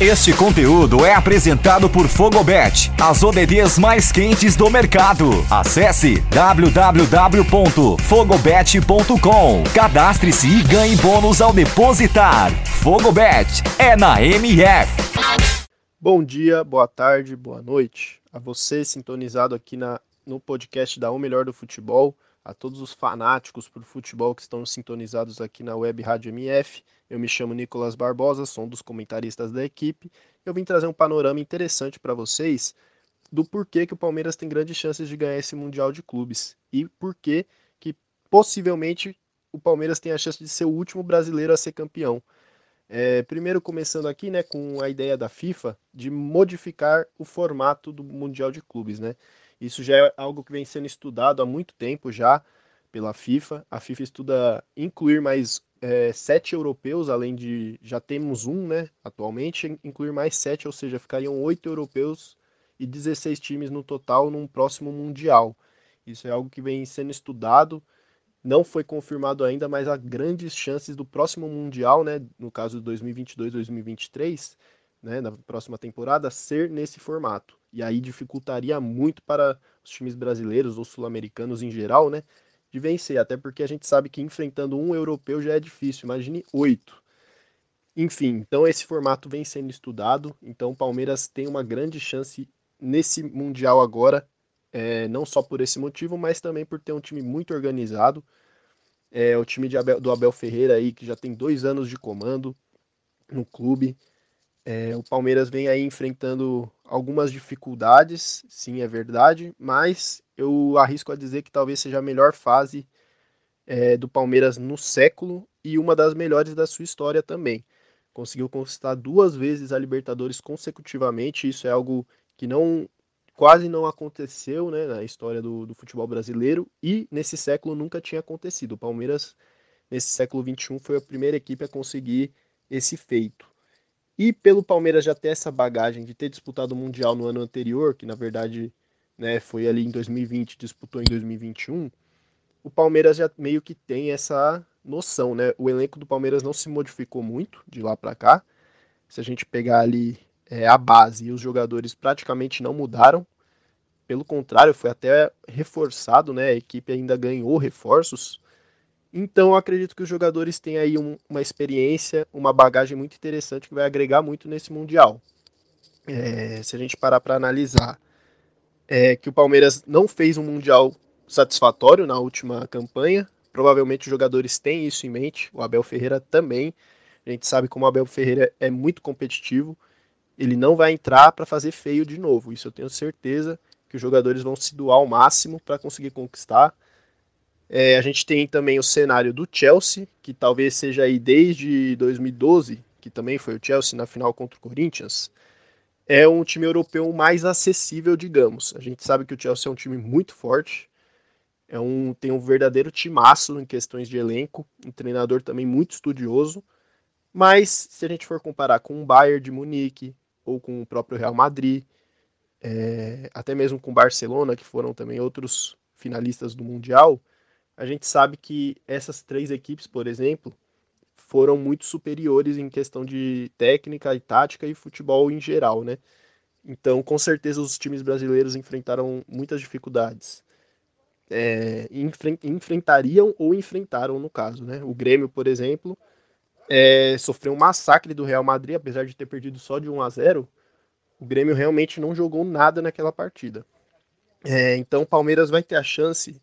Este conteúdo é apresentado por Fogobet, as ODDs mais quentes do mercado. Acesse www.fogobet.com. Cadastre-se e ganhe bônus ao depositar. Fogobet é na MF. Bom dia, boa tarde, boa noite a você sintonizado aqui na, no podcast da O Melhor do Futebol, a todos os fanáticos por futebol que estão sintonizados aqui na Web Rádio MF. Eu me chamo Nicolas Barbosa, sou um dos comentaristas da equipe. Eu vim trazer um panorama interessante para vocês do porquê que o Palmeiras tem grandes chances de ganhar esse Mundial de Clubes e porquê que possivelmente o Palmeiras tem a chance de ser o último brasileiro a ser campeão. É, primeiro começando aqui, né, com a ideia da FIFA de modificar o formato do Mundial de Clubes, né? Isso já é algo que vem sendo estudado há muito tempo já pela FIFA. A FIFA estuda incluir mais é, sete europeus, além de já temos um, né, atualmente, incluir mais sete, ou seja, ficariam oito europeus e 16 times no total num próximo Mundial. Isso é algo que vem sendo estudado, não foi confirmado ainda, mas há grandes chances do próximo Mundial, né, no caso de 2022-2023, né, na próxima temporada, ser nesse formato. E aí dificultaria muito para os times brasileiros ou sul-americanos em geral, né, de vencer, até porque a gente sabe que enfrentando um europeu já é difícil, imagine oito. Enfim, então esse formato vem sendo estudado, então o Palmeiras tem uma grande chance nesse Mundial agora, é, não só por esse motivo, mas também por ter um time muito organizado. É, o time Abel, do Abel Ferreira aí, que já tem dois anos de comando no clube. É, o Palmeiras vem aí enfrentando algumas dificuldades, sim, é verdade, mas eu arrisco a dizer que talvez seja a melhor fase é, do Palmeiras no século e uma das melhores da sua história também. Conseguiu conquistar duas vezes a Libertadores consecutivamente, isso é algo que não quase não aconteceu né, na história do, do futebol brasileiro e nesse século nunca tinha acontecido. O Palmeiras, nesse século XXI, foi a primeira equipe a conseguir esse feito. E pelo Palmeiras já ter essa bagagem de ter disputado o Mundial no ano anterior, que na verdade né, foi ali em 2020, disputou em 2021, o Palmeiras já meio que tem essa noção, né? O elenco do Palmeiras não se modificou muito de lá para cá. Se a gente pegar ali é, a base e os jogadores praticamente não mudaram. Pelo contrário, foi até reforçado, né? A equipe ainda ganhou reforços. Então, acredito que os jogadores têm aí um, uma experiência, uma bagagem muito interessante que vai agregar muito nesse Mundial. É, se a gente parar para analisar é, que o Palmeiras não fez um Mundial satisfatório na última campanha, provavelmente os jogadores têm isso em mente, o Abel Ferreira também. A gente sabe como o Abel Ferreira é muito competitivo, ele não vai entrar para fazer feio de novo. Isso eu tenho certeza que os jogadores vão se doar ao máximo para conseguir conquistar. É, a gente tem também o cenário do Chelsea, que talvez seja aí desde 2012, que também foi o Chelsea na final contra o Corinthians. É um time europeu mais acessível, digamos. A gente sabe que o Chelsea é um time muito forte, é um, tem um verdadeiro timaço em questões de elenco, um treinador também muito estudioso. Mas se a gente for comparar com o Bayern de Munique ou com o próprio Real Madrid, é, até mesmo com o Barcelona, que foram também outros finalistas do Mundial, a gente sabe que essas três equipes, por exemplo, foram muito superiores em questão de técnica e tática e futebol em geral, né? Então, com certeza, os times brasileiros enfrentaram muitas dificuldades. É, enfrentariam ou enfrentaram, no caso, né? O Grêmio, por exemplo, é, sofreu um massacre do Real Madrid, apesar de ter perdido só de 1 a 0 o Grêmio realmente não jogou nada naquela partida. É, então, o Palmeiras vai ter a chance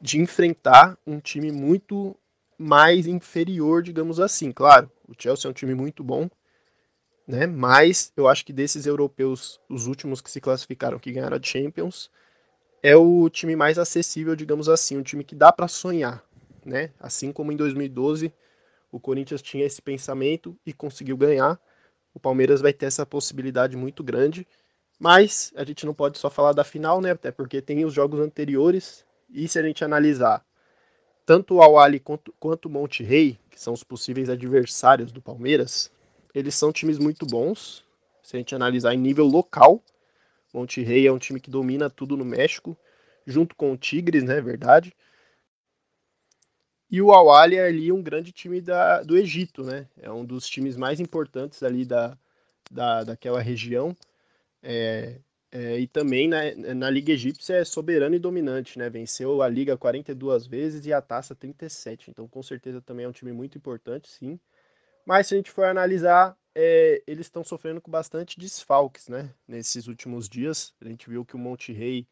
de enfrentar um time muito mais inferior, digamos assim. Claro, o Chelsea é um time muito bom, né? Mas eu acho que desses europeus, os últimos que se classificaram, que ganharam a Champions, é o time mais acessível, digamos assim, um time que dá para sonhar, né? Assim como em 2012 o Corinthians tinha esse pensamento e conseguiu ganhar, o Palmeiras vai ter essa possibilidade muito grande. Mas a gente não pode só falar da final, né? Até porque tem os jogos anteriores e se a gente analisar tanto o Al quanto, quanto o Monte Rei, que são os possíveis adversários do Palmeiras, eles são times muito bons. Se a gente analisar em nível local, Monte Rei é um time que domina tudo no México, junto com o Tigres, né, verdade. E o Al é ali um grande time da, do Egito, né? É um dos times mais importantes ali da, da, daquela região. É, é, e também na, na Liga Egípcia é soberano e dominante, né? Venceu a Liga 42 vezes e a taça 37. Então, com certeza, também é um time muito importante, sim. Mas se a gente for analisar, é, eles estão sofrendo com bastante desfalques, né? Nesses últimos dias. A gente viu que o Monte Rei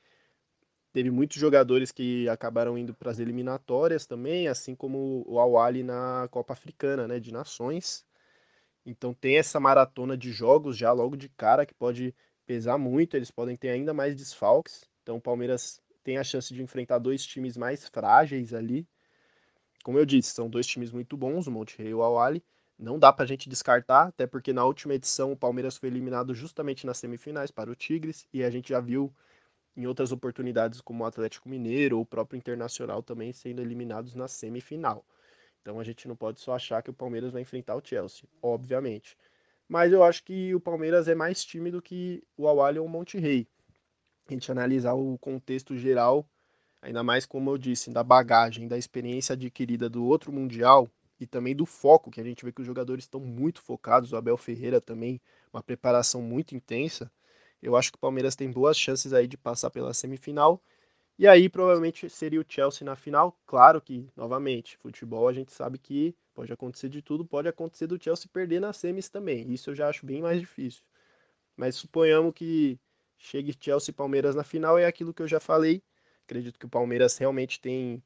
teve muitos jogadores que acabaram indo para as eliminatórias também, assim como o Awali na Copa Africana, né? De Nações. Então tem essa maratona de jogos já logo de cara que pode pesar muito, eles podem ter ainda mais desfalques. Então o Palmeiras tem a chance de enfrentar dois times mais frágeis ali. Como eu disse, são dois times muito bons, o Monte Rei e o Awali. Não dá pra gente descartar, até porque na última edição o Palmeiras foi eliminado justamente nas semifinais para o Tigres, e a gente já viu em outras oportunidades como o Atlético Mineiro ou o próprio Internacional também sendo eliminados na semifinal. Então a gente não pode só achar que o Palmeiras vai enfrentar o Chelsea, obviamente. Mas eu acho que o Palmeiras é mais time do que o Awali ou o Monte Rei. A gente analisar o contexto geral, ainda mais como eu disse, da bagagem, da experiência adquirida do outro Mundial e também do foco, que a gente vê que os jogadores estão muito focados, o Abel Ferreira também, uma preparação muito intensa. Eu acho que o Palmeiras tem boas chances aí de passar pela semifinal e aí provavelmente seria o Chelsea na final. Claro que, novamente, futebol a gente sabe que pode acontecer de tudo, pode acontecer do Chelsea perder nas semis também. Isso eu já acho bem mais difícil. Mas suponhamos que chegue Chelsea e Palmeiras na final, é aquilo que eu já falei. Acredito que o Palmeiras realmente tem.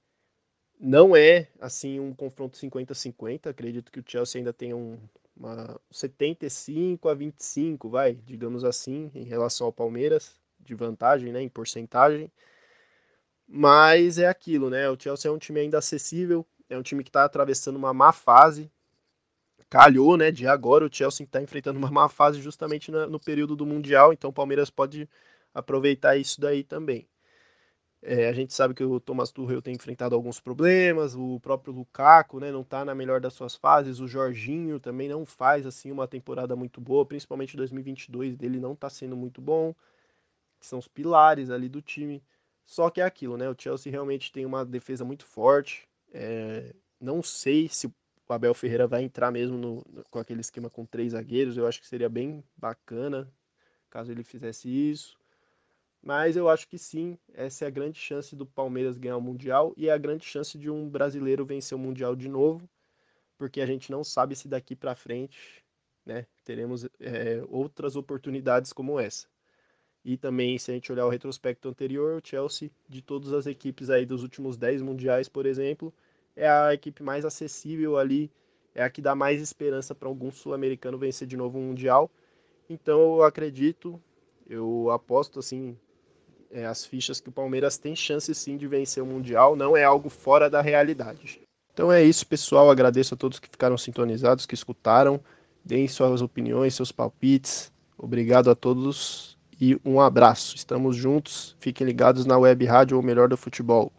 Não é assim um confronto 50-50. Acredito que o Chelsea ainda tem um, uma 75 a 25, vai, digamos assim, em relação ao Palmeiras, de vantagem, né, em porcentagem. Mas é aquilo, né? O Chelsea é um time ainda acessível, é um time que está atravessando uma má fase. Calhou, né? De agora o Chelsea está enfrentando uma má fase justamente no período do Mundial, então o Palmeiras pode aproveitar isso daí também. É, a gente sabe que o Thomas Tuchel tem enfrentado alguns problemas, o próprio Lukaku, né, não está na melhor das suas fases, o Jorginho também não faz assim uma temporada muito boa, principalmente 2022 dele não está sendo muito bom, que são os pilares ali do time. Só que é aquilo, né? O Chelsea realmente tem uma defesa muito forte. É, não sei se o Abel Ferreira vai entrar mesmo no, no, com aquele esquema com três zagueiros. Eu acho que seria bem bacana caso ele fizesse isso. Mas eu acho que sim, essa é a grande chance do Palmeiras ganhar o Mundial e é a grande chance de um brasileiro vencer o Mundial de novo, porque a gente não sabe se daqui para frente né, teremos é, outras oportunidades como essa. E também, se a gente olhar o retrospecto anterior, o Chelsea, de todas as equipes aí dos últimos 10 mundiais, por exemplo, é a equipe mais acessível ali, é a que dá mais esperança para algum sul-americano vencer de novo um mundial. Então eu acredito, eu aposto assim, é, as fichas que o Palmeiras tem chance sim de vencer o mundial, não é algo fora da realidade. Então é isso, pessoal. Agradeço a todos que ficaram sintonizados, que escutaram. Deem suas opiniões, seus palpites. Obrigado a todos e um abraço. Estamos juntos. Fiquem ligados na web rádio ou melhor do futebol.